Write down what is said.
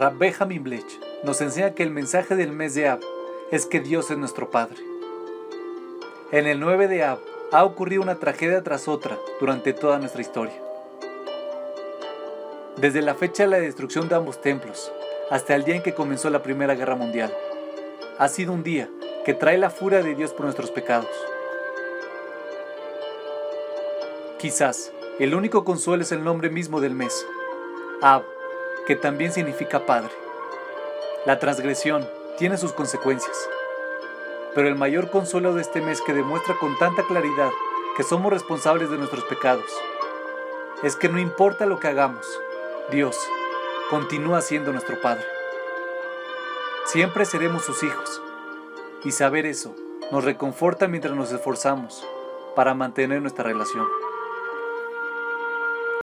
Rab Benjamin Blech nos enseña que el mensaje del mes de Ab es que Dios es nuestro Padre. En el 9 de Ab ha ocurrido una tragedia tras otra durante toda nuestra historia. Desde la fecha de la destrucción de ambos templos hasta el día en que comenzó la Primera Guerra Mundial, ha sido un día que trae la furia de Dios por nuestros pecados. Quizás el único consuelo es el nombre mismo del mes, Ab, que también significa Padre. La transgresión tiene sus consecuencias, pero el mayor consuelo de este mes que demuestra con tanta claridad que somos responsables de nuestros pecados es que no importa lo que hagamos, Dios continúa siendo nuestro Padre. Siempre seremos sus hijos y saber eso nos reconforta mientras nos esforzamos para mantener nuestra relación.